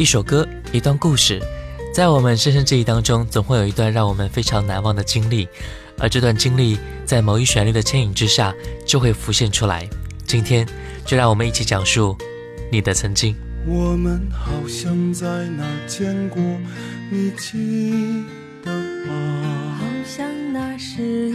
一首歌，一段故事，在我们深深记忆当中，总会有一段让我们非常难忘的经历，而这段经历在某一旋律的牵引之下，就会浮现出来。今天，就让我们一起讲述你的曾经。我们好像在哪见过，你记得吗？好像那是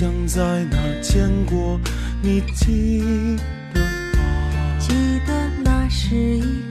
像在哪见过，你记得吗？记得那是一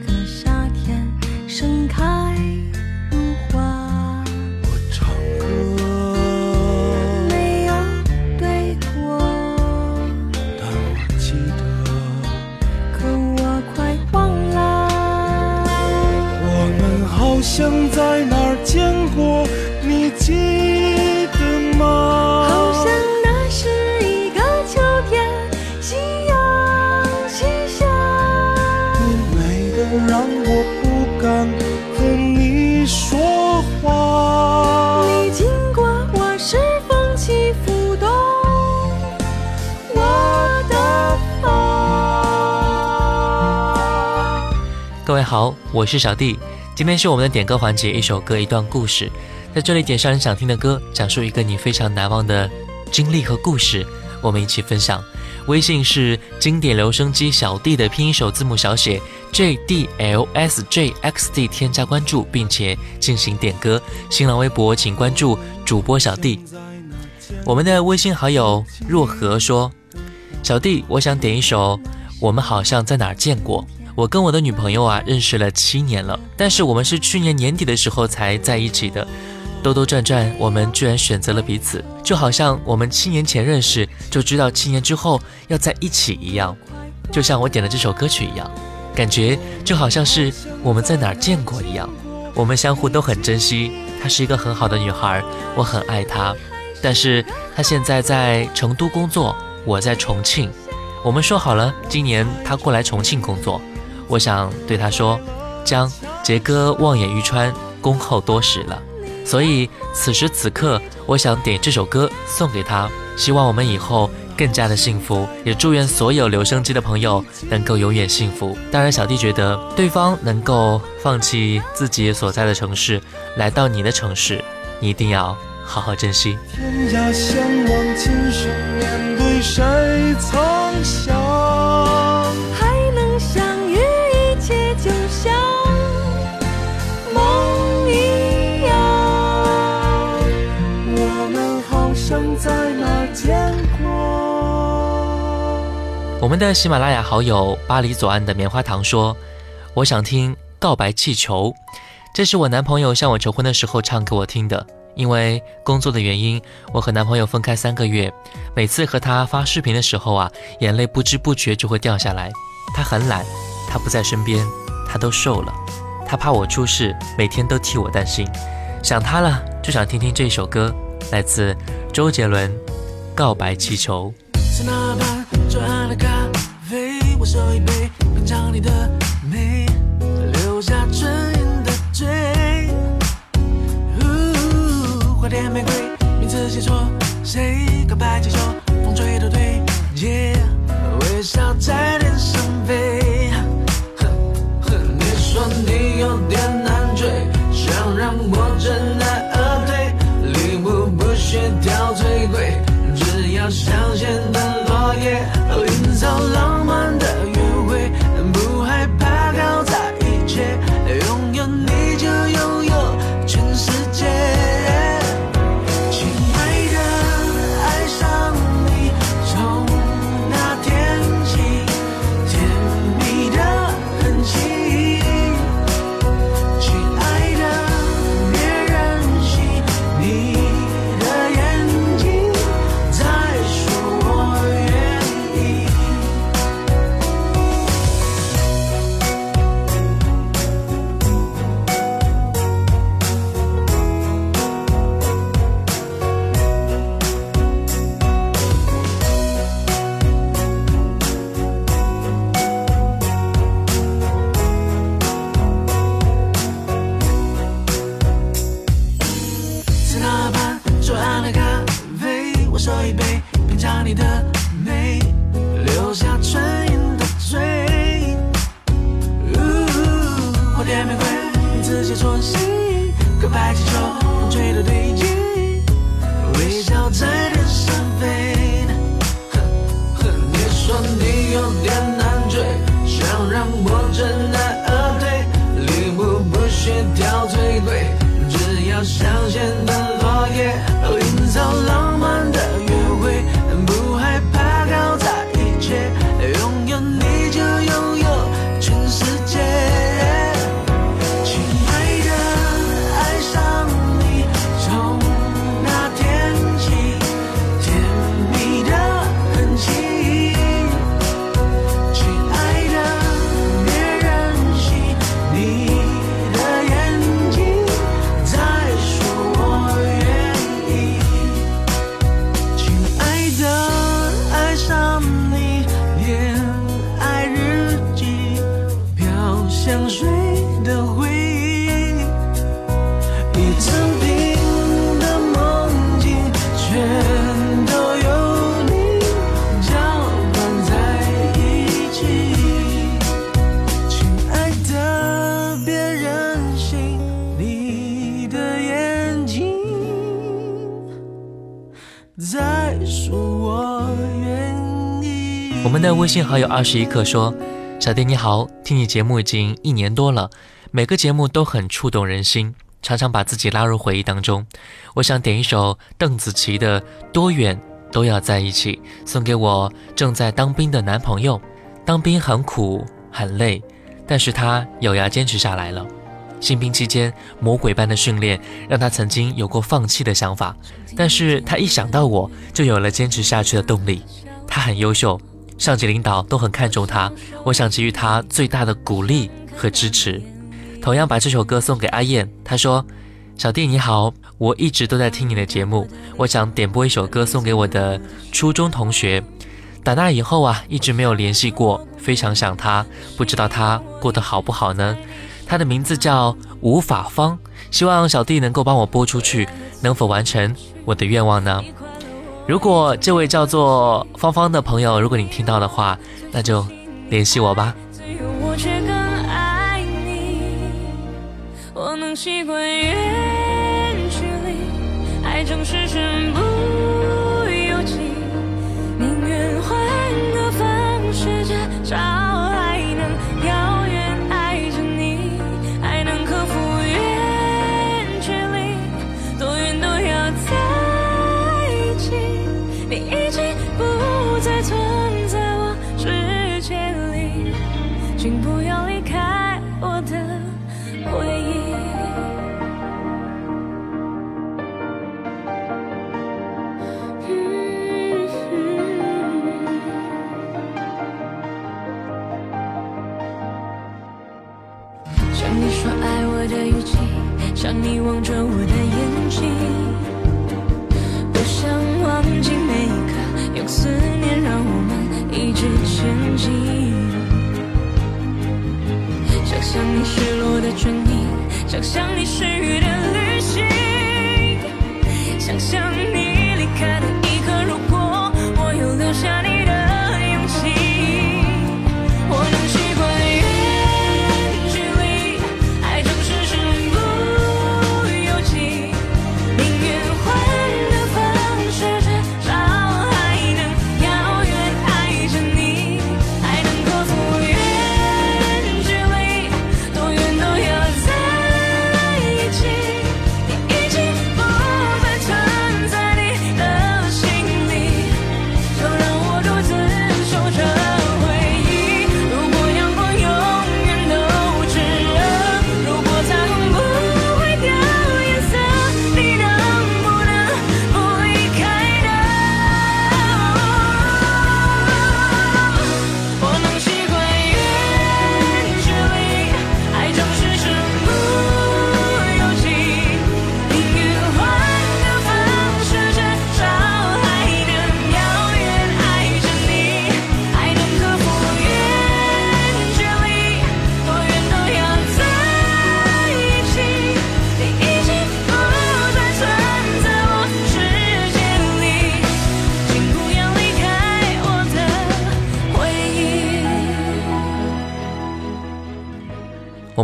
好，我是小弟。今天是我们的点歌环节，一首歌一段故事，在这里点上你想听的歌，讲述一个你非常难忘的经历和故事，我们一起分享。微信是经典留声机小弟的拼音首字母小写 J D L S J X D，添加关注并且进行点歌。新浪微博请关注主播小弟。我们的微信好友若何说：“小弟，我想点一首《我们好像在哪儿见过》。我跟我的女朋友啊认识了七年了，但是我们是去年年底的时候才在一起的。兜兜转转，我们居然选择了彼此，就好像我们七年前认识就知道七年之后要在一起一样。就像我点的这首歌曲一样，感觉就好像是我们在哪儿见过一样。我们相互都很珍惜，她是一个很好的女孩，我很爱她。但是她现在在成都工作，我在重庆。我们说好了，今年她过来重庆工作。我想对他说：“将杰哥望眼欲穿，恭候多时了。”所以此时此刻，我想点这首歌送给他，希望我们以后更加的幸福，也祝愿所有留声机的朋友能够永远幸福。当然，小弟觉得对方能够放弃自己所在的城市，来到你的城市，你一定要好好珍惜。天涯相望，今生面对谁曾想？我们的喜马拉雅好友巴黎左岸的棉花糖说：“我想听《告白气球》，这是我男朋友向我求婚的时候唱给我听的。因为工作的原因，我和男朋友分开三个月，每次和他发视频的时候啊，眼泪不知不觉就会掉下来。他很懒，他不在身边，他都瘦了，他怕我出事，每天都替我担心。想他了，就想听听这首歌，来自周杰伦《告白气球》。”，谁告白气球，风吹都对。耶，微笑在说心可，告白气球风吹的堆积，微笑在天上飞。你说你有点难追，想让我知难而退，礼物不需挑最贵，只要相信你。在说我愿意。我们的微信好友二十一克说小弟你好听你节目已经一年多了每个节目都很触动人心常常把自己拉入回忆当中。我想点一首邓紫棋的多远都要在一起送给我正在当兵的男朋友。当兵很苦很累但是他咬牙坚持下来了。新兵期间魔鬼般的训练，让他曾经有过放弃的想法，但是他一想到我，就有了坚持下去的动力。他很优秀。”上级领导都很看重他，我想给予他最大的鼓励和支持。同样把这首歌送给阿燕，他说：“小弟你好，我一直都在听你的节目，我想点播一首歌送给我的初中同学。打那以后啊，一直没有联系过，非常想他，不知道他过得好不好呢？他的名字叫吴法芳，希望小弟能够帮我播出去，能否完成我的愿望呢？”如果这位叫做芳芳的朋友，如果你听到的话，那就联系我吧。我却更爱你，我能习惯远距离，爱总是身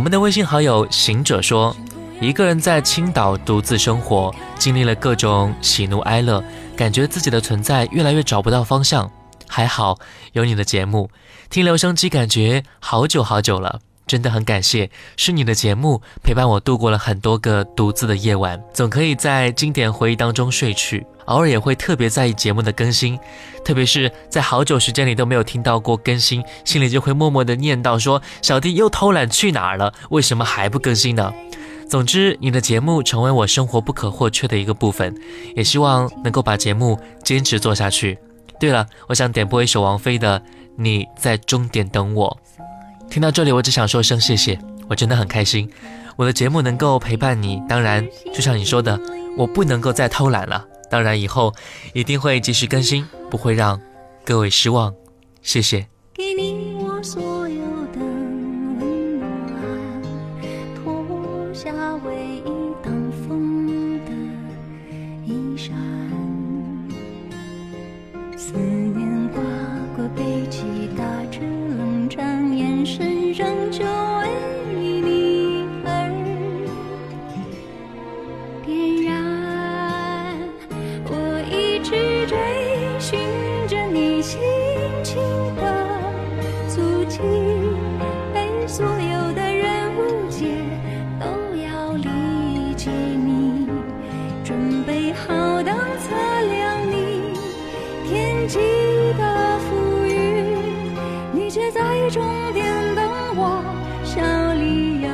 我们的微信好友行者说，一个人在青岛独自生活，经历了各种喜怒哀乐，感觉自己的存在越来越找不到方向。还好有你的节目，听留声机感觉好久好久了。真的很感谢，是你的节目陪伴我度过了很多个独自的夜晚，总可以在经典回忆当中睡去。偶尔也会特别在意节目的更新，特别是在好久时间里都没有听到过更新，心里就会默默的念叨说：“小弟又偷懒去哪儿了？为什么还不更新呢？”总之，你的节目成为我生活不可或缺的一个部分，也希望能够把节目坚持做下去。对了，我想点播一首王菲的《你在终点等我》。听到这里，我只想说声谢谢，我真的很开心，我的节目能够陪伴你。当然，就像你说的，我不能够再偷懒了。当然，以后一定会及时更新，不会让各位失望。谢谢。在终点等我，笑里有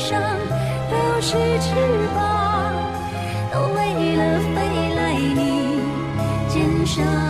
上，都是翅膀，都为了飞来你肩上。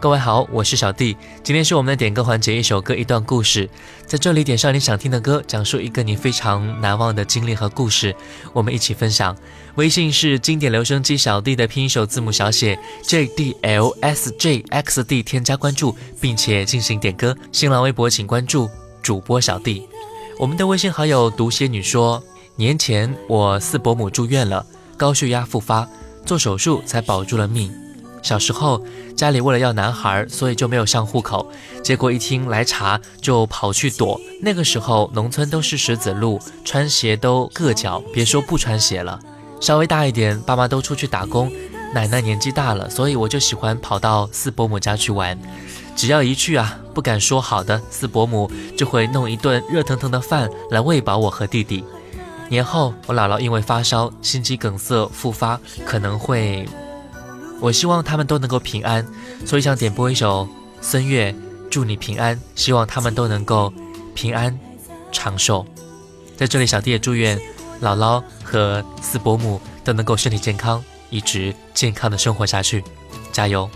各位好，我是小弟。今天是我们的点歌环节，一首歌一段故事，在这里点上你想听的歌，讲述一个你非常难忘的经历和故事，我们一起分享。微信是经典留声机小弟的拼音首字母小写 J D L S J X D，添加关注并且进行点歌。新浪微博请关注主播小弟。我们的微信好友毒蝎女说，年前我四伯母住院了，高血压复发，做手术才保住了命。小时候家里为了要男孩，所以就没有上户口。结果一听来查，就跑去躲。那个时候农村都是石子路，穿鞋都硌脚，别说不穿鞋了。稍微大一点，爸妈都出去打工，奶奶年纪大了，所以我就喜欢跑到四伯母家去玩。只要一去啊，不敢说好的，四伯母就会弄一顿热腾腾的饭来喂饱我和弟弟。年后，我姥姥因为发烧、心肌梗塞复发，可能会。我希望他们都能够平安，所以想点播一首孙悦《祝你平安》，希望他们都能够平安长寿。在这里，小弟也祝愿姥姥和四伯母都能够身体健康，一直健康的生活下去，加油！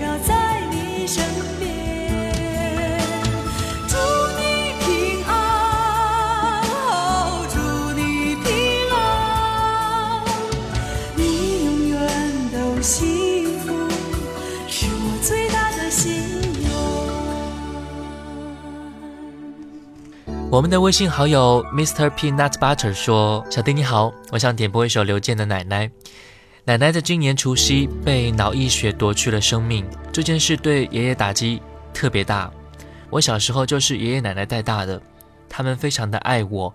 围绕在你身边。祝你平安噢祝你平安。你永远都幸福是我最大的心愿我们的微信好友 mr peanut butter 说小弟你好我想点播一首刘健的奶奶。奶奶在今年除夕被脑溢血夺去了生命，这件事对爷爷打击特别大。我小时候就是爷爷奶奶带大的，他们非常的爱我，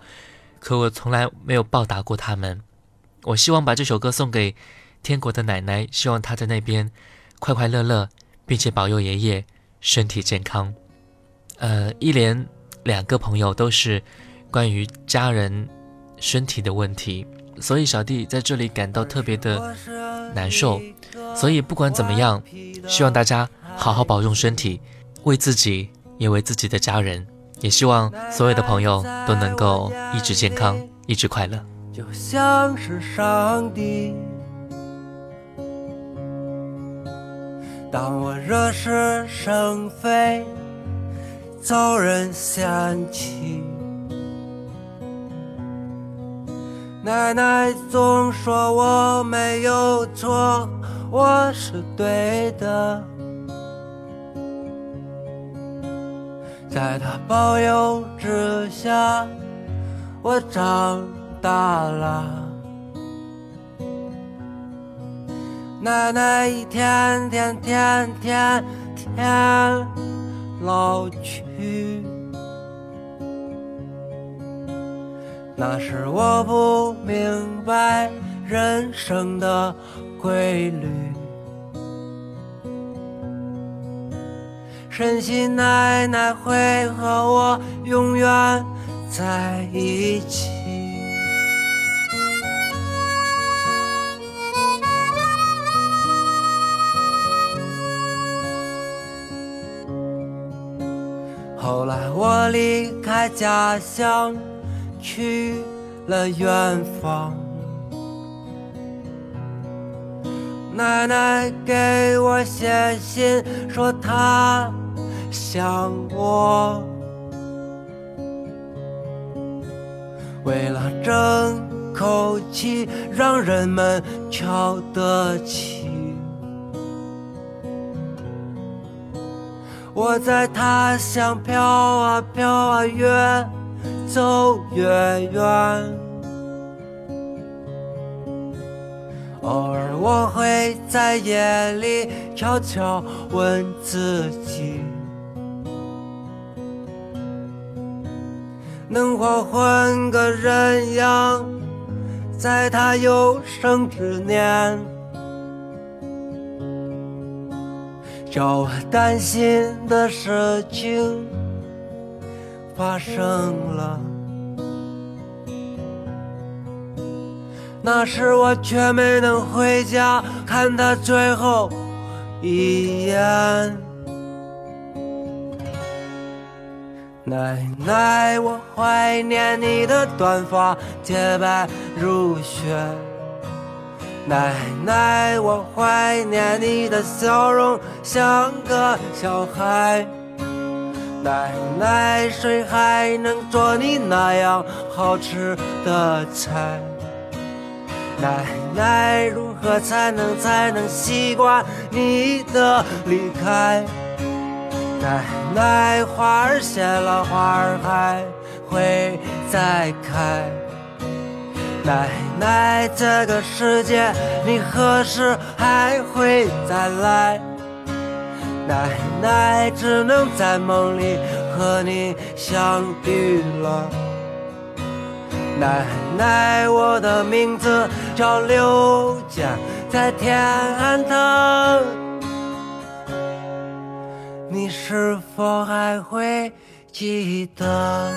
可我从来没有报答过他们。我希望把这首歌送给天国的奶奶，希望她在那边快快乐乐，并且保佑爷爷身体健康。呃，一连。”两个朋友都是关于家人身体的问题，所以小弟在这里感到特别的难受。所以不管怎么样，希望大家好好保重身体，为自己也为自己的家人，也希望所有的朋友都能够一直健康，一直快乐。就像是上帝，当我惹是生非。遭人嫌弃，奶奶总说我没有错，我是对的。在她保佑之下，我长大了。奶奶一天天天天天老去。那时我不明白人生的规律，深信奶奶会和我永远在一起。后来我离开家乡。去了远方，奶奶给我写信说她想我，为了争口气让人们瞧得起，我在他乡飘啊飘啊远。走越远，偶尔我会在夜里悄悄问自己：能否换个人样，在他有生之年，叫我担心的事情。发生了，那时我却没能回家看他最后一眼。奶奶，我怀念你的短发洁白如雪。奶奶，我怀念你的笑容像个小孩。奶奶，谁还能做你那样好吃的菜？奶奶，如何才能才能习惯你的离开？奶奶，花儿谢了，花儿还会再开。奶奶，这个世界你何时还会再来？奶奶，只能在梦里和你相遇了。奶奶，我的名字叫刘健，在天安堂，你是否还会记得？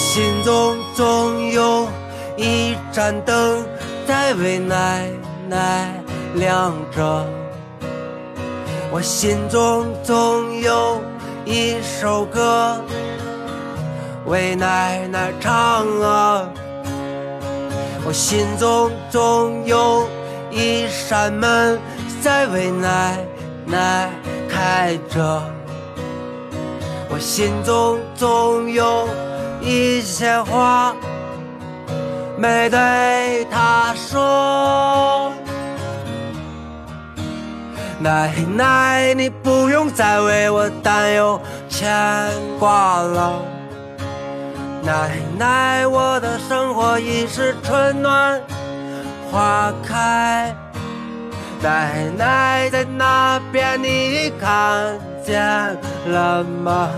心中总有一盏灯在为奶奶亮着，我心中总有一首歌为奶奶唱啊，我心中总有一扇门在为奶奶开着。我心中总有一些话没对他说。奶奶，你不用再为我担忧牵挂了。奶奶，我的生活已是春暖花开。奶奶在那边，你看见了吗？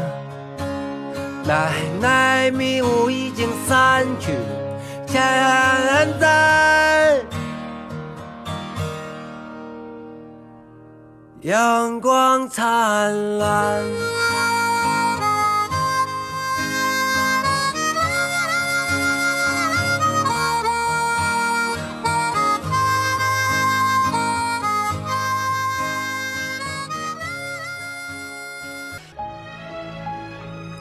奶奶，迷雾已经散去，现在阳光灿烂。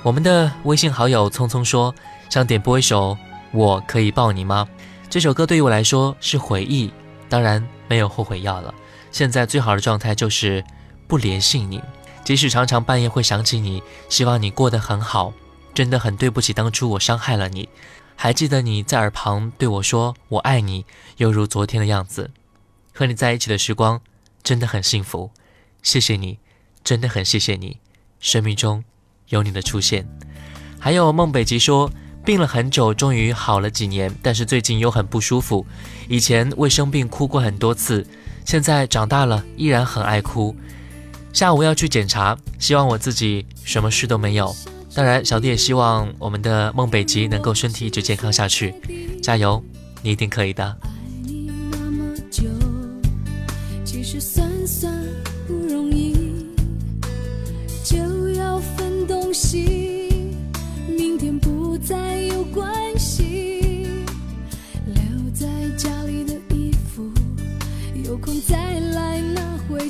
我们的微信好友匆匆说，想点播一首《我可以抱你吗》。这首歌对于我来说是回忆，当然没有后悔药了。现在最好的状态就是不联系你，即使常常半夜会想起你，希望你过得很好。真的很对不起当初我伤害了你。还记得你在耳旁对我说“我爱你”，犹如昨天的样子。和你在一起的时光真的很幸福，谢谢你，真的很谢谢你，生命中。有你的出现，还有孟北极说病了很久，终于好了几年，但是最近又很不舒服。以前为生病哭过很多次，现在长大了依然很爱哭。下午要去检查，希望我自己什么事都没有。当然，小弟也希望我们的孟北极能够身体一直健康下去，加油，你一定可以的。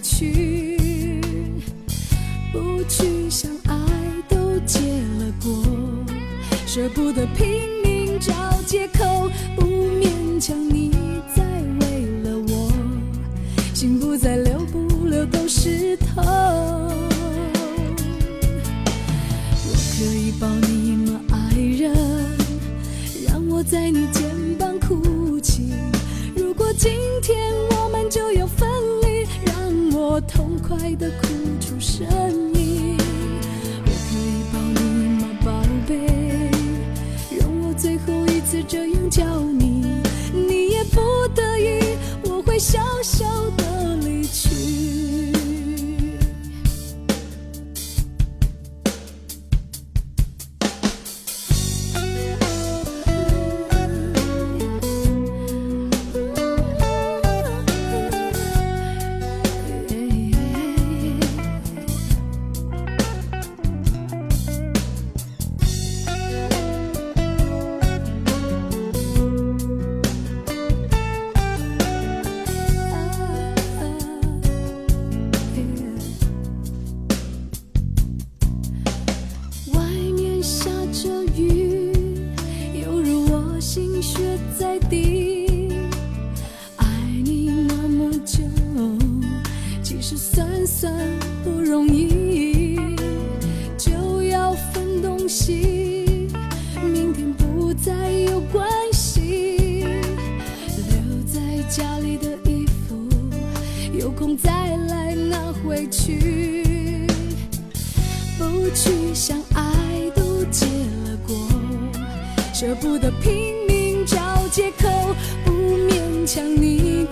去。不去想爱都结了果，舍不得拼命找借口，不勉强你再为了我，心不再留不留都是痛。我可以抱你吗，爱人？让我在你肩膀哭泣。如果今天我们就要分，痛快的哭出声舍不得拼命找借口，不勉强你。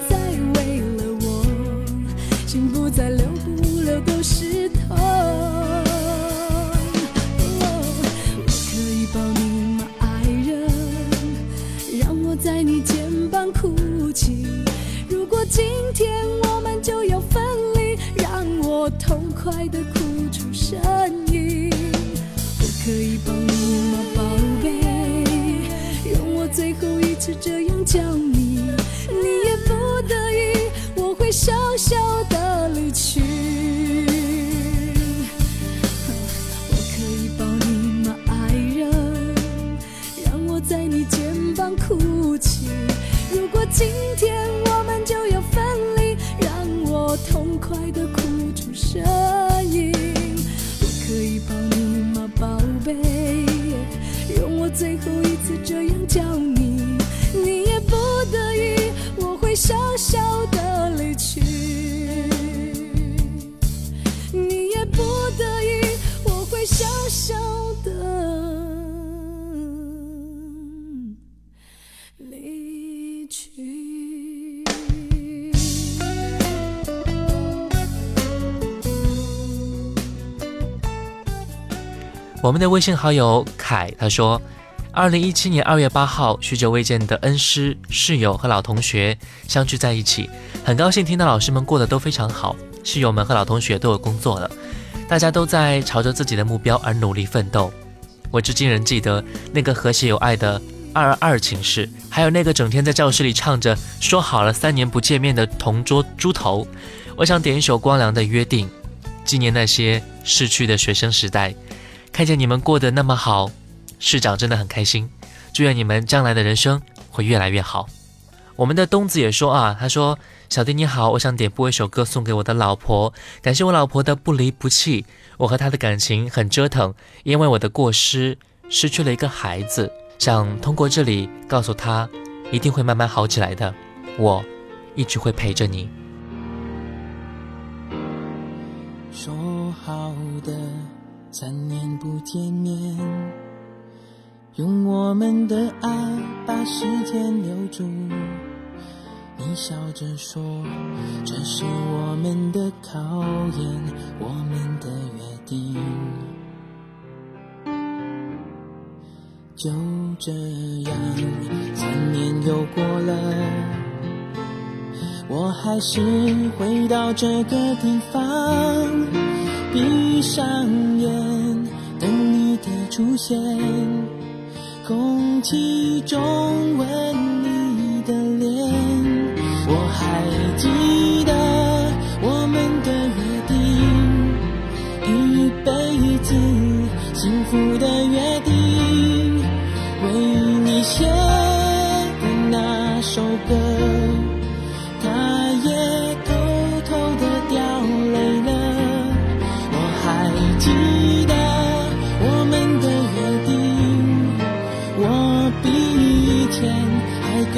离去。我们的微信好友凯他说，二零一七年二月八号，许久未见的恩师、室友和老同学相聚在一起，很高兴听到老师们过得都非常好，室友们和老同学都有工作了，大家都在朝着自己的目标而努力奋斗。我至今仍记得那个和谐有爱的二二寝室，还有那个整天在教室里唱着“说好了三年不见面”的同桌猪头。我想点一首光良的《约定》，纪念那些逝去的学生时代。看见你们过得那么好，市长真的很开心。祝愿你们将来的人生会越来越好。我们的东子也说啊，他说：“小弟你好，我想点播一首歌送给我的老婆，感谢我老婆的不离不弃。我和她的感情很折腾，因为我的过失失去了一个孩子，想通过这里告诉他，一定会慢慢好起来的。我一直会陪着你。”说好的。三年不见面，用我们的爱把时间留住。你笑着说，这是我们的考验，我们的约定。就这样，三年又过了，我还是回到这个地方。闭上眼，等你的出现，空气中吻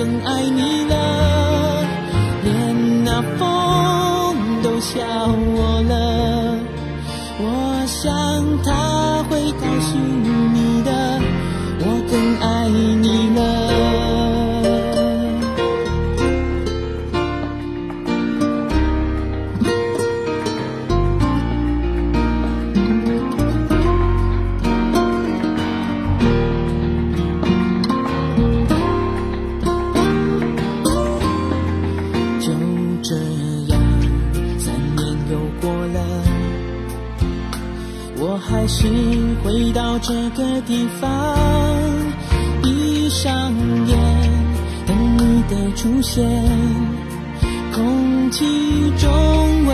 更爱你。这个地方，闭上眼，等你的出现，空气中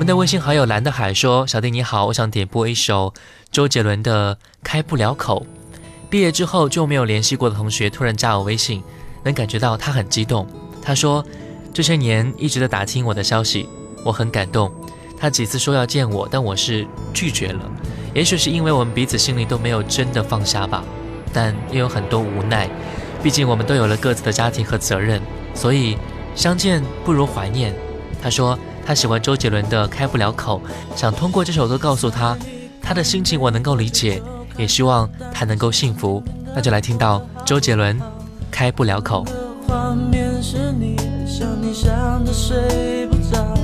我们的微信好友蓝的海说：“小弟你好，我想点播一首周杰伦的《开不了口》。毕业之后就没有联系过的同学突然加我微信，能感觉到他很激动。他说这些年一直在打听我的消息，我很感动。他几次说要见我，但我是拒绝了。也许是因为我们彼此心里都没有真的放下吧，但也有很多无奈。毕竟我们都有了各自的家庭和责任，所以相见不如怀念。”他说。他喜欢周杰伦的《开不了口》，想通过这首歌告诉他，他的心情我能够理解，也希望他能够幸福。那就来听到周杰伦《开不了口》。画面是你，想你想的睡不着，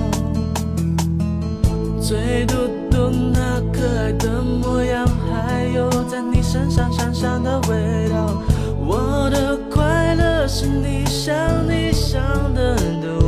最多多那可爱的模样，还有在你身上香香的味道。我的快乐是你想你想的都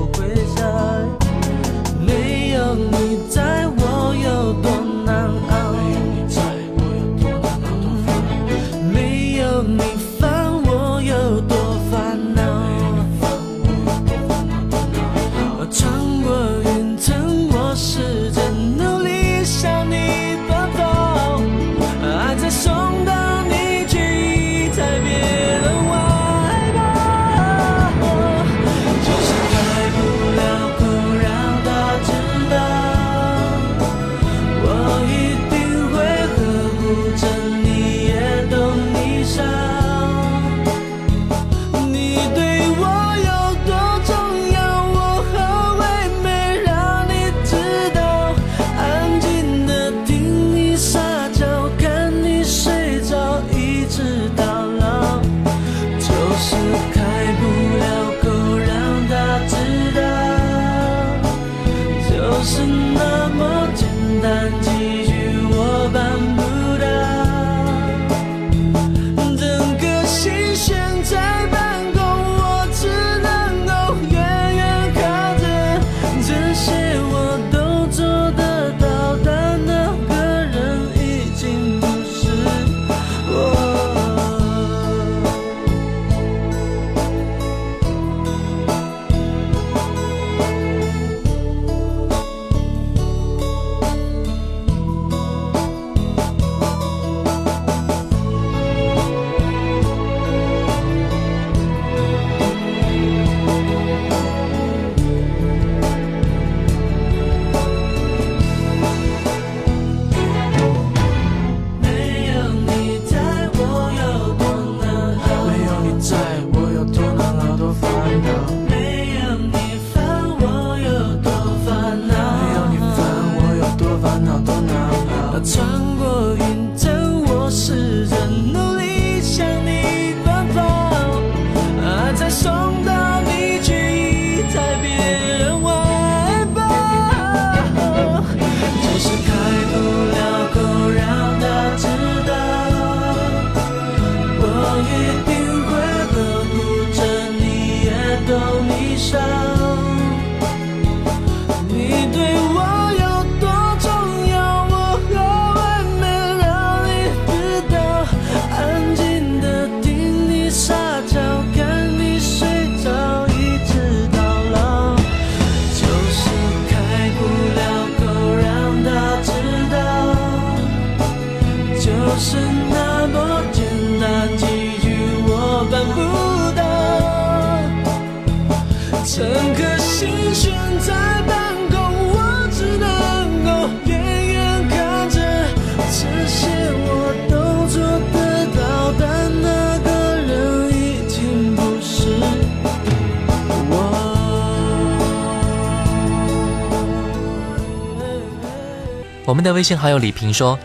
微信好友李平说：“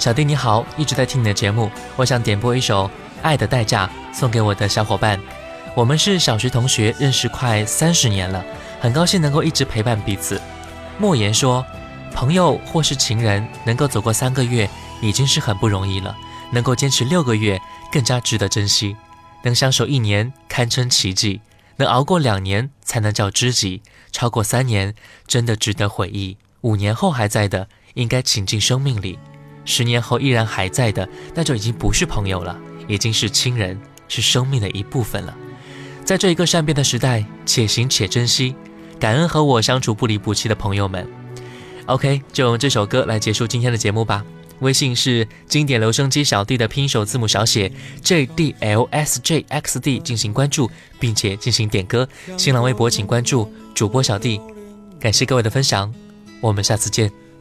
小弟你好，一直在听你的节目，我想点播一首《爱的代价》送给我的小伙伴。我们是小学同学，认识快三十年了，很高兴能够一直陪伴彼此。”莫言说：“朋友或是情人，能够走过三个月已经是很不容易了，能够坚持六个月更加值得珍惜，能相守一年堪称奇迹，能熬过两年才能叫知己，超过三年真的值得回忆。五年后还在的，应该请进生命里；十年后依然还在的，那就已经不是朋友了，已经是亲人，是生命的一部分了。在这一个善变的时代，且行且珍惜，感恩和我相处不离不弃的朋友们。OK，就用这首歌来结束今天的节目吧。微信是经典留声机小弟的拼手字母小写 J D L S J X D 进行关注，并且进行点歌。新浪微博请关注主播小弟。感谢各位的分享，我们下次见。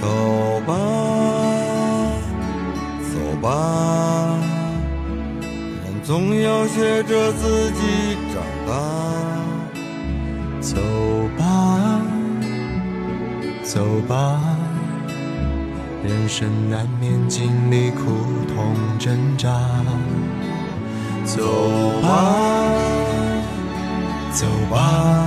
走吧，走吧，人总要学着自己长大。走吧，走吧，人生难免经历苦痛挣扎。走吧，走吧，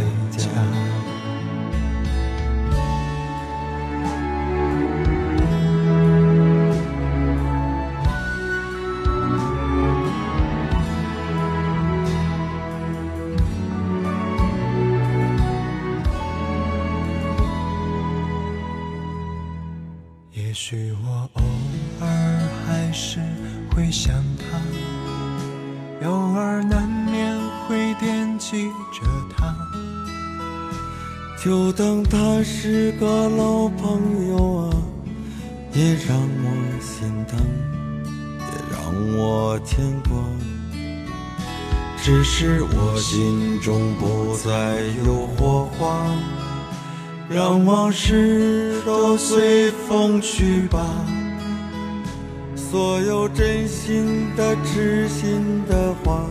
不再有火花，让往事都随风去吧。所有真心的、痴心的话，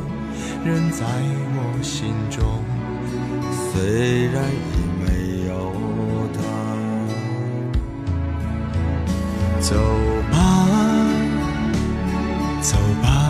仍在我心中。虽然已没有他，走吧，走吧，